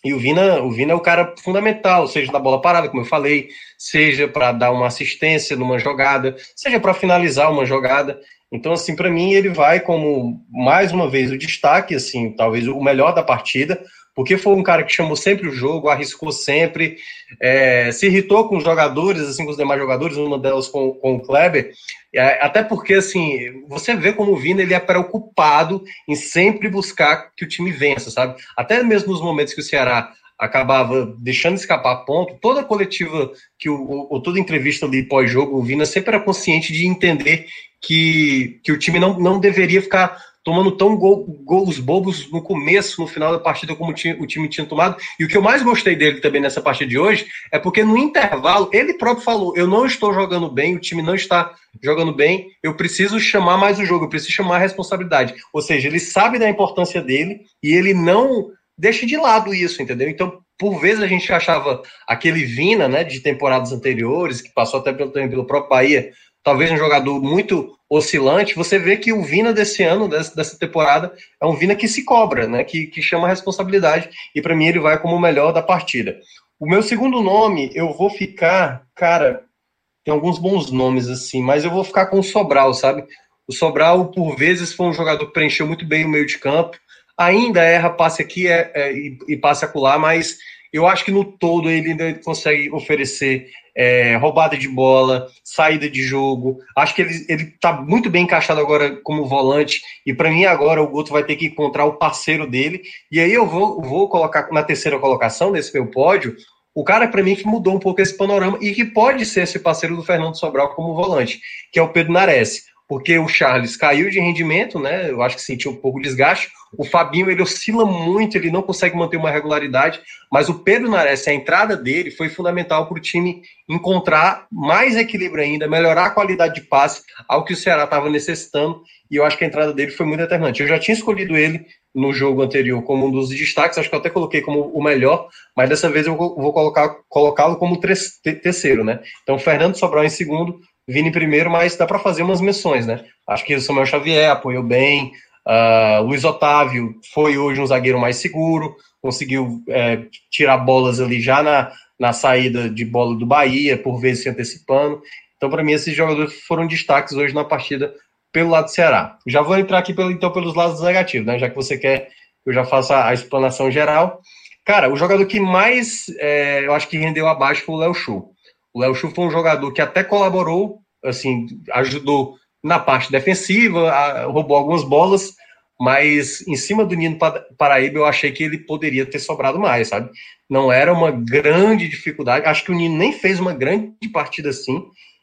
E o Vina, o Vina é o cara fundamental, seja na bola parada, como eu falei, seja para dar uma assistência numa jogada, seja para finalizar uma jogada. Então, assim, para mim, ele vai como, mais uma vez, o destaque, assim, talvez o melhor da partida, porque foi um cara que chamou sempre o jogo, arriscou sempre, é, se irritou com os jogadores, assim, com os demais jogadores, uma delas com, com o Kleber, até porque, assim, você vê como o Vina, ele é preocupado em sempre buscar que o time vença, sabe? Até mesmo nos momentos que o Ceará acabava deixando escapar ponto, toda coletiva que o, ou toda entrevista ali pós-jogo, o Vina sempre era consciente de entender que, que o time não, não deveria ficar tomando tão gol, gols bobos no começo, no final da partida, como o time, tinha tomado. E o que eu mais gostei dele também nessa partida de hoje é porque no intervalo, ele próprio falou: eu não estou jogando bem, o time não está jogando bem, eu preciso chamar mais o jogo, eu preciso chamar a responsabilidade. Ou seja, ele sabe da importância dele e ele não deixa de lado isso, entendeu? Então, por vezes a gente achava aquele Vina, né, de temporadas anteriores, que passou até pelo, pelo próprio Bahia, talvez um jogador muito oscilante, você vê que o Vina desse ano, dessa, temporada, é um Vina que se cobra, né? Que, que chama a responsabilidade, e para mim ele vai como o melhor da partida. O meu segundo nome, eu vou ficar, cara, tem alguns bons nomes assim, mas eu vou ficar com o Sobral, sabe? O Sobral, por vezes, foi um jogador que preencheu muito bem o meio de campo, ainda erra passe aqui é, é, e, e passe acolá, mas eu acho que no todo ele ainda consegue oferecer é, roubada de bola, saída de jogo. Acho que ele, ele tá muito bem encaixado agora como volante. E para mim, agora o Guto vai ter que encontrar o parceiro dele. E aí eu vou, vou colocar na terceira colocação desse meu pódio o cara, para mim, que mudou um pouco esse panorama e que pode ser esse parceiro do Fernando Sobral como volante, que é o Pedro Nares porque o Charles caiu de rendimento, né? Eu acho que sentiu um pouco de desgaste. O Fabinho ele oscila muito, ele não consegue manter uma regularidade, mas o Pedro Nares, a entrada dele foi fundamental para o time encontrar mais equilíbrio ainda, melhorar a qualidade de passe, ao que o Ceará estava necessitando, e eu acho que a entrada dele foi muito determinante. Eu já tinha escolhido ele no jogo anterior como um dos destaques, acho que eu até coloquei como o melhor, mas dessa vez eu vou colocar colocá-lo como terceiro, né? Então, Fernando Sobral em segundo, Vini primeiro, mas dá para fazer umas menções, né? Acho que o Samuel Xavier apoiou bem, uh, Luiz Otávio foi hoje um zagueiro mais seguro, conseguiu é, tirar bolas ali já na, na saída de bola do Bahia, por vezes se antecipando. Então, para mim, esses jogadores foram destaques hoje na partida pelo lado do Ceará. Já vou entrar aqui pelo, então pelos lados negativos, né? Já que você quer que eu já faça a explanação geral. Cara, o jogador que mais é, eu acho que rendeu abaixo foi o Léo Chu. O Léo Chu foi um jogador que até colaborou, assim, ajudou na parte defensiva, a, roubou algumas bolas, mas em cima do Nino Paraíba eu achei que ele poderia ter sobrado mais, sabe? Não era uma grande dificuldade. Acho que o Nino nem fez uma grande partida assim.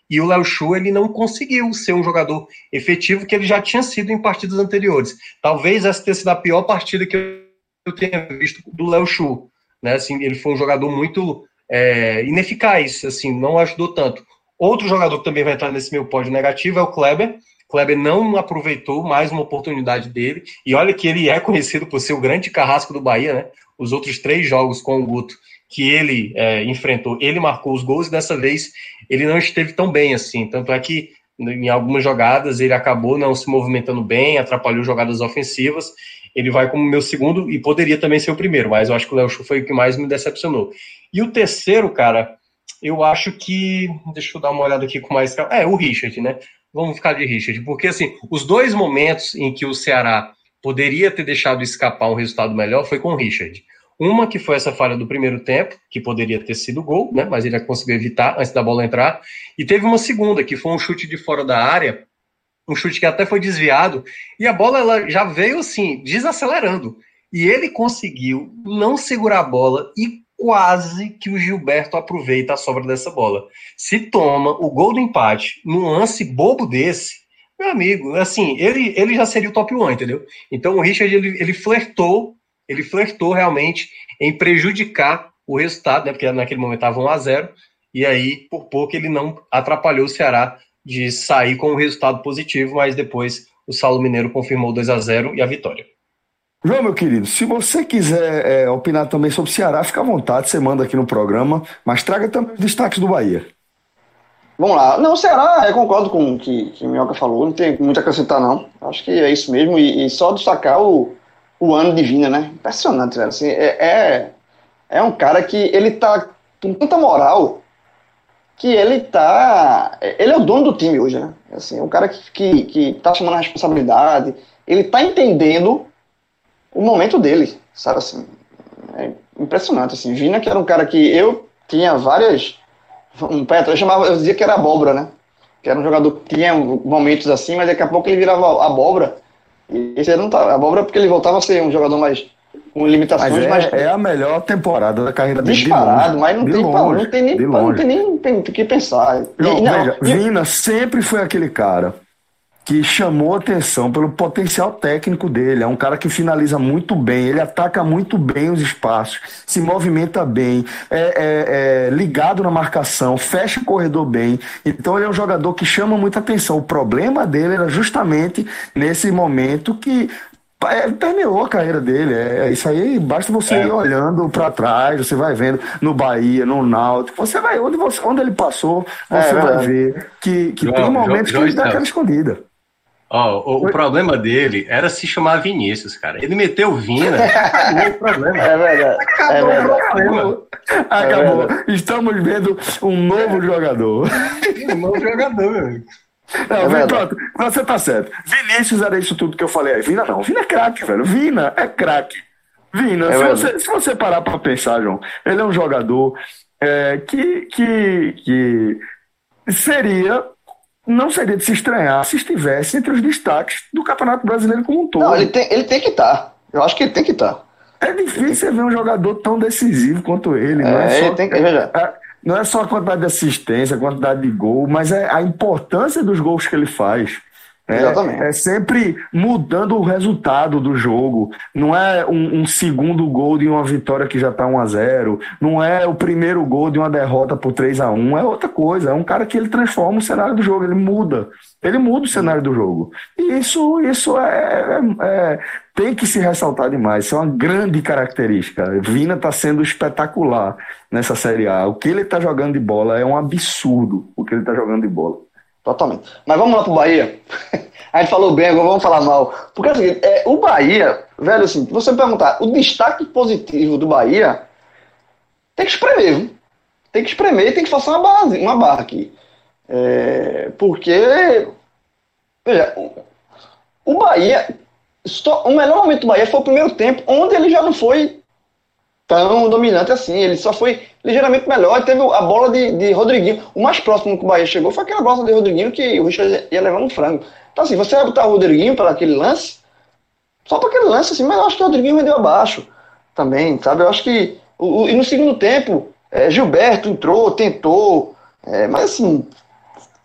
E o Léo Chu ele não conseguiu ser um jogador efetivo que ele já tinha sido em partidas anteriores. Talvez essa tenha sido a pior partida que eu tenha visto do Léo Chu. Né? Assim, ele foi um jogador muito é, ineficaz, assim, não ajudou tanto. Outro jogador que também vai entrar nesse meu pódio negativo é o Kleber. Kleber não aproveitou mais uma oportunidade dele, e olha que ele é conhecido por ser o grande carrasco do Bahia, né? Os outros três jogos com o Guto que ele é, enfrentou, ele marcou os gols, e dessa vez ele não esteve tão bem assim. Tanto é que em algumas jogadas ele acabou não se movimentando bem, atrapalhou jogadas ofensivas, ele vai como meu segundo e poderia também ser o primeiro, mas eu acho que o Léo Chu foi o que mais me decepcionou. E o terceiro, cara, eu acho que. Deixa eu dar uma olhada aqui com mais. É, o Richard, né? Vamos ficar de Richard, porque assim, os dois momentos em que o Ceará poderia ter deixado escapar um resultado melhor foi com o Richard. Uma que foi essa falha do primeiro tempo, que poderia ter sido gol, né? Mas ele conseguiu evitar antes da bola entrar. E teve uma segunda, que foi um chute de fora da área, um chute que até foi desviado, e a bola ela já veio assim, desacelerando. E ele conseguiu não segurar a bola e quase que o Gilberto aproveita a sobra dessa bola. Se toma o gol do empate num lance bobo desse, meu amigo, assim, ele, ele já seria o top 1, entendeu? Então o Richard, ele, ele flertou, ele flertou realmente em prejudicar o resultado, né? Porque naquele momento estava 1 a 0 e aí, por pouco, ele não atrapalhou o Ceará de sair com um resultado positivo, mas depois o Saulo Mineiro confirmou 2 a 0 e a vitória. João, meu querido, se você quiser é, opinar também sobre o Ceará, fica à vontade, você manda aqui no programa, mas traga também os destaques do Bahia. Vamos lá. Não, o Ceará, eu concordo com o que, que o Minhoca falou, não tem muito a acrescentar, não. Acho que é isso mesmo, e, e só destacar o, o ano de Vina, né? Impressionante, velho. Assim, é, é, é um cara que ele tá com tanta moral que ele tá. Ele é o dono do time hoje, né? Assim, é um cara que, que, que tá chamando a responsabilidade, ele tá entendendo o momento dele, sabe assim? É impressionante, assim. Vina, que era um cara que eu tinha várias. Um pé eu chamava, eu dizia que era abóbora, né? Que era um jogador que tinha momentos assim, mas daqui a pouco ele virava abóbora. E esse não tá. Abóbora porque ele voltava a ser um jogador mais. com limitações mas é, mais. É a melhor temporada da carreira dele. Disparado, mas não tem, longe, não tem nem o que pensar. Não, e, não, veja, Vina sempre foi aquele cara que chamou atenção pelo potencial técnico dele. É um cara que finaliza muito bem, ele ataca muito bem os espaços, se movimenta bem, é, é, é ligado na marcação, fecha o corredor bem. Então ele é um jogador que chama muita atenção. O problema dele era justamente nesse momento que é, permeou a carreira dele. É, é, isso aí basta você é. ir olhando para trás, você vai vendo no Bahia, no Náutico, você vai onde, você, onde ele passou, você é, vai ver que, que João, tem momentos João, que ele dá aquela escondida. Ó, o, o, problema dele era se chamar Vinícius, cara. Ele meteu Vina, acabou o problema. É verdade. Acabou é o problema. Acabou. É Estamos vendo um novo jogador. Um novo jogador, meu não, é pronto, você tá certo. Vinícius era isso tudo que eu falei aí. Vina não, Vina é craque, velho. Vina é craque. Vina, é se, você, se você parar pra pensar, João, ele é um jogador é, que, que, que seria não seria de se estranhar se estivesse entre os destaques do Campeonato Brasileiro como um todo. Não, ele tem, ele tem que estar. Tá. Eu acho que ele tem que estar. Tá. É difícil ver um jogador tão decisivo quanto ele. É, não é só, ele tem que, é, não é só a quantidade de assistência, a quantidade de gol, mas é a importância dos gols que ele faz. É, Exatamente. É sempre mudando o resultado do jogo. Não é um, um segundo gol de uma vitória que já está 1 a 0 Não é o primeiro gol de uma derrota por 3 a 1 É outra coisa. É um cara que ele transforma o cenário do jogo. Ele muda. Ele muda o cenário do jogo. E isso, isso é, é, é tem que se ressaltar demais. Isso é uma grande característica. Vina está sendo espetacular nessa Série A. O que ele está jogando de bola é um absurdo. O que ele está jogando de bola. Totalmente. Mas vamos lá pro Bahia. A gente falou bem, agora vamos falar mal. Porque é o é, o Bahia, velho, assim, você perguntar, o destaque positivo do Bahia tem que espremer, viu? Tem que espremer tem que fazer uma barra, uma barra aqui. É, porque, veja, o Bahia, o melhor momento do Bahia foi o primeiro tempo, onde ele já não foi tão dominante assim. Ele só foi ligeiramente melhor. E teve a bola de, de Rodriguinho. O mais próximo que o Bahia chegou foi aquela bola de Rodriguinho que o Richard ia levar um frango. Então, assim, você vai botar o Rodriguinho para aquele lance, só para aquele lance, assim, mas eu acho que o Rodriguinho vendeu abaixo também, sabe? Eu acho que. O, o, e no segundo tempo, é, Gilberto entrou, tentou, é, mas assim.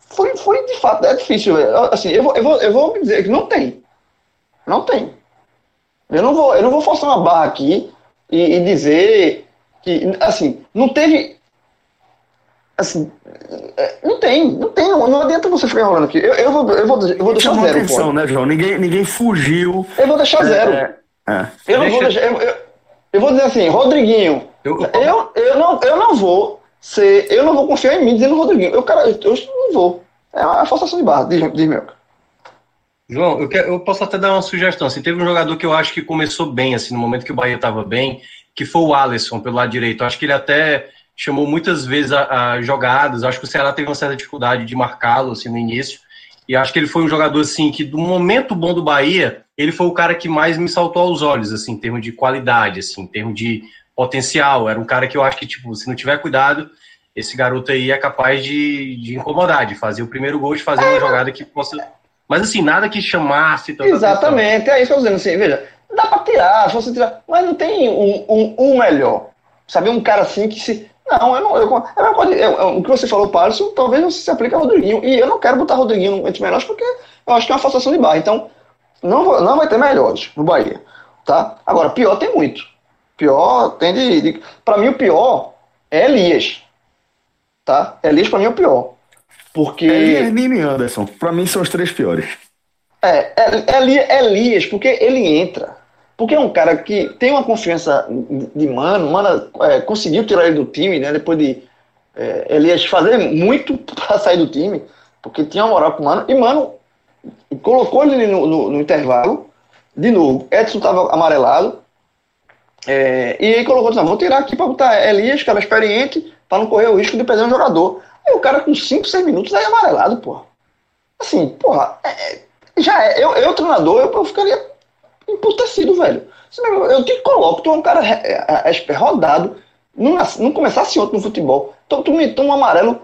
Foi, foi de fato, é difícil. Assim, eu vou, eu, vou, eu vou dizer que não tem. Não tem. Eu não vou, eu não vou forçar uma barra aqui e, e dizer que, assim, não teve. Assim, é, não tem, não tem, não, não adianta você ficar enrolando aqui. Eu, eu, vou, eu, vou, eu vou deixar Chamou zero. atenção, né, João? Ninguém, ninguém fugiu. Eu vou deixar é, zero. É, é. Eu não Deixa... vou deixar. Eu, eu, eu, vou dizer assim, Rodriguinho, eu, eu, eu, não, eu não vou ser. Eu não vou confiar em mim dizendo Rodriguinho. Eu, cara, eu, eu não vou. É uma forçação de barra, diz, diz meu. João, eu, quero, eu, posso até dar uma sugestão. Assim, teve um jogador que eu acho que começou bem, assim, no momento que o Bahia estava bem, que foi o Alisson, pelo lado direito. Eu acho que ele até chamou muitas vezes a, a jogadas. Eu acho que o Ceará teve uma certa dificuldade de marcá-lo assim, no início. E acho que ele foi um jogador assim que, do momento bom do Bahia, ele foi o cara que mais me saltou aos olhos, assim, em termos de qualidade, assim, em termos de potencial. Era um cara que eu acho que, tipo, se não tiver cuidado, esse garoto aí é capaz de, de incomodar, de fazer o primeiro gol, de fazer uma jogada que possa mas assim, nada que chamasse. Exatamente, é isso que eu estou dizendo assim, veja, dá para tirar, se você tirar, mas não tem um, um, um, melhor. Sabe, um cara assim que se. Não, eu não. Eu, eu, eu, o que você falou, Parson, talvez você se aplique a Rodriguinho. E eu não quero botar Rodriguinho entre melhores porque eu acho que é uma forçação de barra. Então, não, não vai ter melhores no Bahia. Tá? Agora, pior tem muito. Pior tem de. de para mim, o pior é Elias. Tá? Elias, para mim, é o pior. Porque. Elias, Nino e Anderson. Pra mim são os três piores. É, é, Elias, porque ele entra. Porque é um cara que tem uma confiança de Mano. Mano é, conseguiu tirar ele do time, né? Depois de é, Elias fazer muito para sair do time. Porque tinha uma moral com o Mano. E Mano colocou ele no, no, no intervalo. De novo, Edson estava amarelado. É, e aí colocou, vou tirar aqui para botar Elias, cara experiente, para não correr o risco de perder um jogador. Aí o cara com 5, 6 minutos aí amarelado, porra. Assim, porra, é, é, já é. Eu, eu treinador, eu, eu ficaria emputecido, velho. Eu te coloco, tu é um cara é, é, rodado, não, não começasse ontem no futebol. Então tu me toma um amarelo,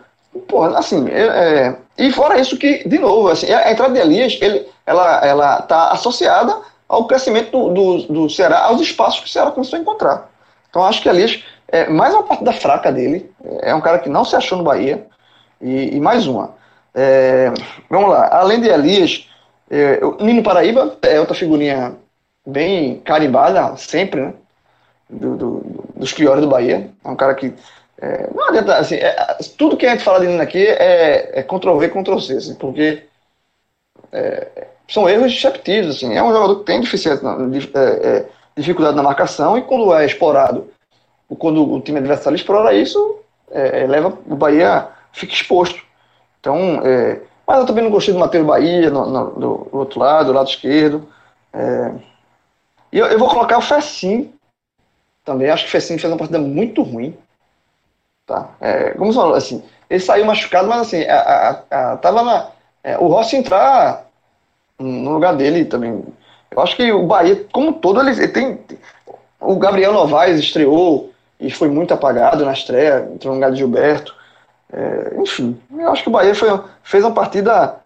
porra, assim, é, e fora isso que, de novo, assim, a entrada de Elias, ele, ela, ela tá associada ao crescimento do, do, do Ceará, aos espaços que o Ceará começou a encontrar. Então acho que Elias é mais uma parte da fraca dele, é um cara que não se achou no Bahia, e, e mais uma. É, vamos lá, além de Elias, É, Nino Paraíba é outra figurinha bem carimbada, sempre, né? Do, do, dos piores do Bahia. É um cara que. É, não adianta, assim, é, tudo que a gente fala de Nino aqui é, é Ctrl-V, Ctrl-C, assim, porque é, são erros repetidos. Assim, é um jogador que tem dificuldade na, é, dificuldade na marcação e quando é explorado, quando o time adversário explora isso, leva o Bahia, fica exposto. Então, mas eu também não gostei do Matheus Bahia no, no, do, outro lado, do lado esquerdo. É, e eu, eu, vou colocar o Fessim também. Acho que o Fessim fez uma partida muito ruim. Tá? É, como você falou, assim, ele saiu machucado, mas assim, a, a, a, tava na. É, o Rossi entrar no lugar dele também. Eu acho que o Bahia, como todo, ele, ele tem. O Gabriel Novaes estreou e foi muito apagado na estreia, entrou no lugar de Gilberto. É, enfim, eu acho que o Bahia foi, fez uma partida.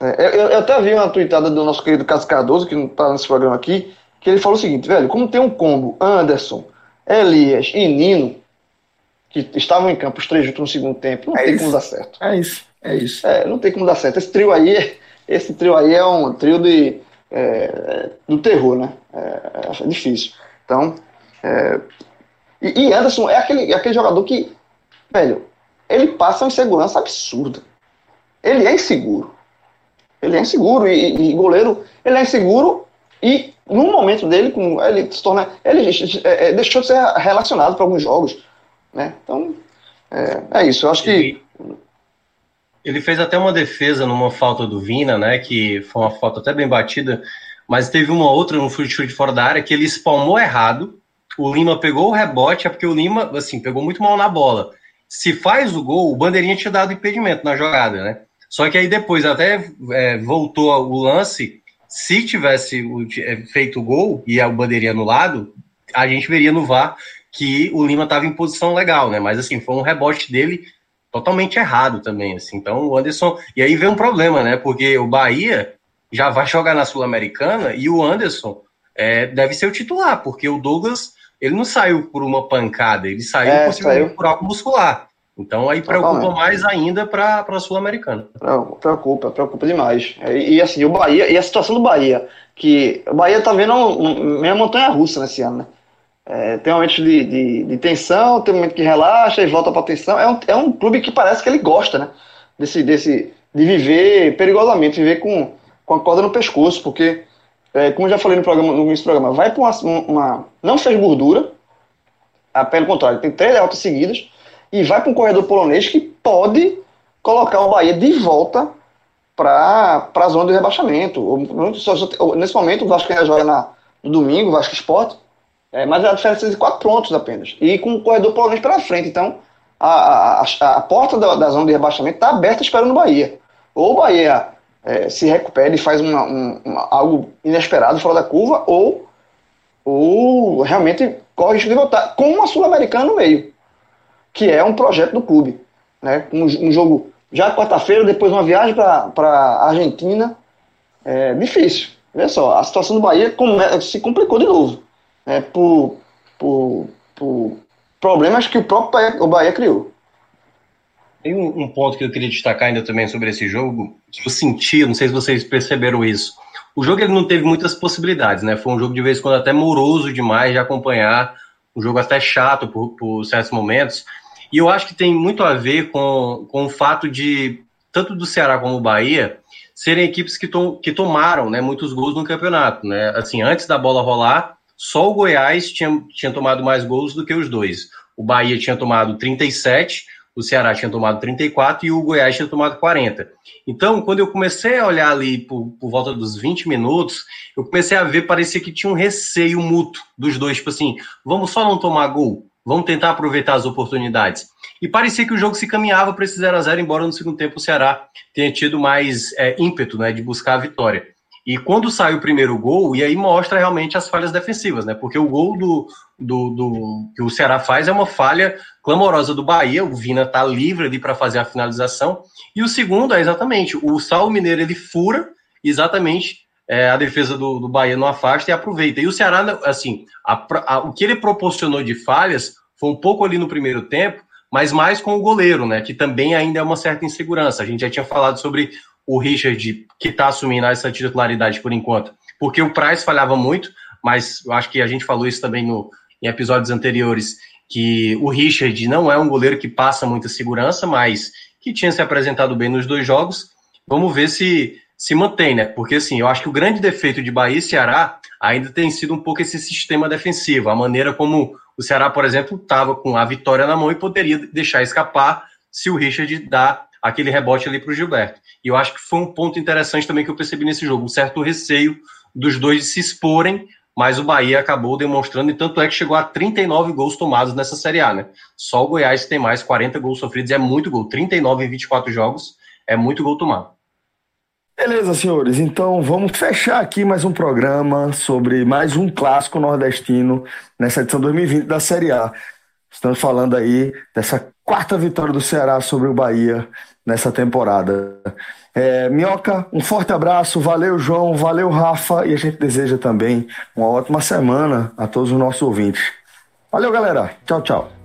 É, eu, eu, até vi uma tweetada do nosso querido Cássio Cardoso, que não está nesse programa aqui, que ele falou o seguinte, velho, como tem um combo Anderson, Elias e Nino, que estavam em campo os três juntos no segundo tempo, não é tem isso. como dar certo. É isso, é isso. É, não tem como dar certo. Esse trio aí, esse trio aí é um trio de, é, do terror, né? É, é difícil. Então, é, e, e Anderson é aquele, é aquele jogador que, velho, ele passa uma insegurança absurda. Ele é inseguro. Ele é inseguro e, e goleiro, ele é inseguro e no momento dele, ele se torna, ele é, é, deixou de ser relacionado para alguns jogos, né? Então é, é, isso. Eu acho que ele fez até uma defesa numa falta do Vina, né? Que foi uma falta até bem batida, mas teve uma outra no chute fora da área que ele espalmou errado. O Lima pegou o rebote, é porque o Lima, assim, pegou muito mal na bola se faz o gol, o Bandeirinha tinha dado impedimento na jogada, né? Só que aí depois até é, voltou o lance. Se tivesse é, feito o gol e o Bandeirinha no lado, a gente veria no VAR que o Lima estava em posição legal, né? Mas assim, foi um rebote dele totalmente errado também, assim. Então o Anderson. E aí vem um problema, né? Porque o Bahia já vai jogar na Sul-Americana e o Anderson é, deve ser o titular, porque o Douglas ele não saiu por uma pancada, ele saiu é, saiu. por algo muscular. Então aí preocupa Totalmente. mais ainda para a Sul-Americana. Preocupa, preocupa demais. E, e, assim, o Bahia, e a situação do Bahia, que o Bahia tá vendo meio montanha russa nesse ano, né? É, tem momentos de, de, de, tensão, tem um momento que relaxa e volta para tensão. É um, é um clube que parece que ele gosta, né? Desse, desse, de viver perigosamente, viver com, com a corda no pescoço, porque é, como eu já falei no programa, no início do programa, vai para uma, uma, Não fez gordura, a, pelo contrário, tem três derrotas seguidas, e vai para um corredor polonês que pode colocar o Bahia de volta para a zona de rebaixamento. Nesse momento, o Vasco ainda joga na, no domingo, o Vasco Esporte, é, mas a diferença é de quatro pontos apenas. E com o corredor polonês pela frente. Então, a, a, a porta da, da, zona de rebaixamento está aberta esperando o Bahia. Ou o Bahia é, se recupera e faz uma, um, uma, algo inesperado fora da curva, ou, ou realmente corre risco de voltar com uma Sul-Americana no meio, que é um projeto do clube. Né? Um, um jogo já quarta-feira, depois uma viagem para a Argentina. É difícil. Olha só, a situação do Bahia se complicou de novo. Né? Por, por, por problemas que o próprio Bahia, o Bahia criou. Tem um, um, ponto que eu queria destacar ainda também sobre esse jogo, que eu senti, não sei se vocês perceberam isso. O jogo ele não teve muitas possibilidades, né? Foi um jogo de vez em quando até moroso demais de acompanhar, um jogo até chato por, por certos momentos. E eu acho que tem muito a ver com, com o fato de, tanto do Ceará como do Bahia, serem equipes que, que tomaram né, muitos gols no campeonato. Né? Assim, antes da bola rolar, só o Goiás tinha, tinha tomado mais gols do que os dois. O Bahia tinha tomado 37, o Ceará tinha tomado 34 e o Goiás tinha tomado 40. Então, quando eu comecei a olhar ali por, por, volta dos 20 minutos, eu comecei a ver, parecia que tinha um receio mútuo dos dois, tipo assim, vamos só não tomar gol, vamos tentar aproveitar as oportunidades. E parecia que o jogo se caminhava para esse 0 a 0 embora no segundo tempo o Ceará tenha tido mais é, ímpeto né, de buscar a vitória. E quando sai o primeiro gol, e aí mostra realmente as falhas defensivas, né? Porque o gol do, do, do que o Ceará faz é uma falha clamorosa do Bahia, o Vina tá livre ali para fazer a finalização. E o segundo é exatamente, o Saulo Mineiro ele fura exatamente é, a defesa do, do Bahia não afasta e aproveita. E o Ceará, assim, a, a, o que ele proporcionou de falhas foi um pouco ali no primeiro tempo, mas mais com o goleiro, né? Que também ainda é uma certa insegurança. A gente já tinha falado sobre o Richard, que está assumindo essa titularidade por enquanto, porque o Price falhava muito, mas eu acho que a gente falou isso também no, em episódios anteriores, que o Richard não é um goleiro que passa muita segurança, mas que tinha se apresentado bem nos dois jogos. Vamos ver se se mantém, né? Porque assim, eu acho que o grande defeito de Bahia e Ceará ainda tem sido um pouco esse sistema defensivo, a maneira como o Ceará, por exemplo, estava com a vitória na mão e poderia deixar escapar se o Richard dá aquele rebote ali para o Gilberto. E eu acho que foi um ponto interessante também que eu percebi nesse jogo, um certo receio dos dois se exporem, mas o Bahia acabou demonstrando, e tanto é que chegou a 39 gols tomados nessa Série A, né? Só o Goiás tem mais 40 gols sofridos, é muito gol. 39 em 24 jogos, é muito gol tomado. Beleza, senhores. Então vamos fechar aqui mais um programa sobre mais um clássico nordestino nessa edição 2020 da Série A. Estamos falando aí dessa quarta vitória do Ceará sobre o Bahia nessa temporada. É, Minhoca, um forte abraço, valeu João, valeu Rafa e a gente deseja também uma ótima semana a todos os nossos ouvintes. Valeu, galera. Tchau, tchau.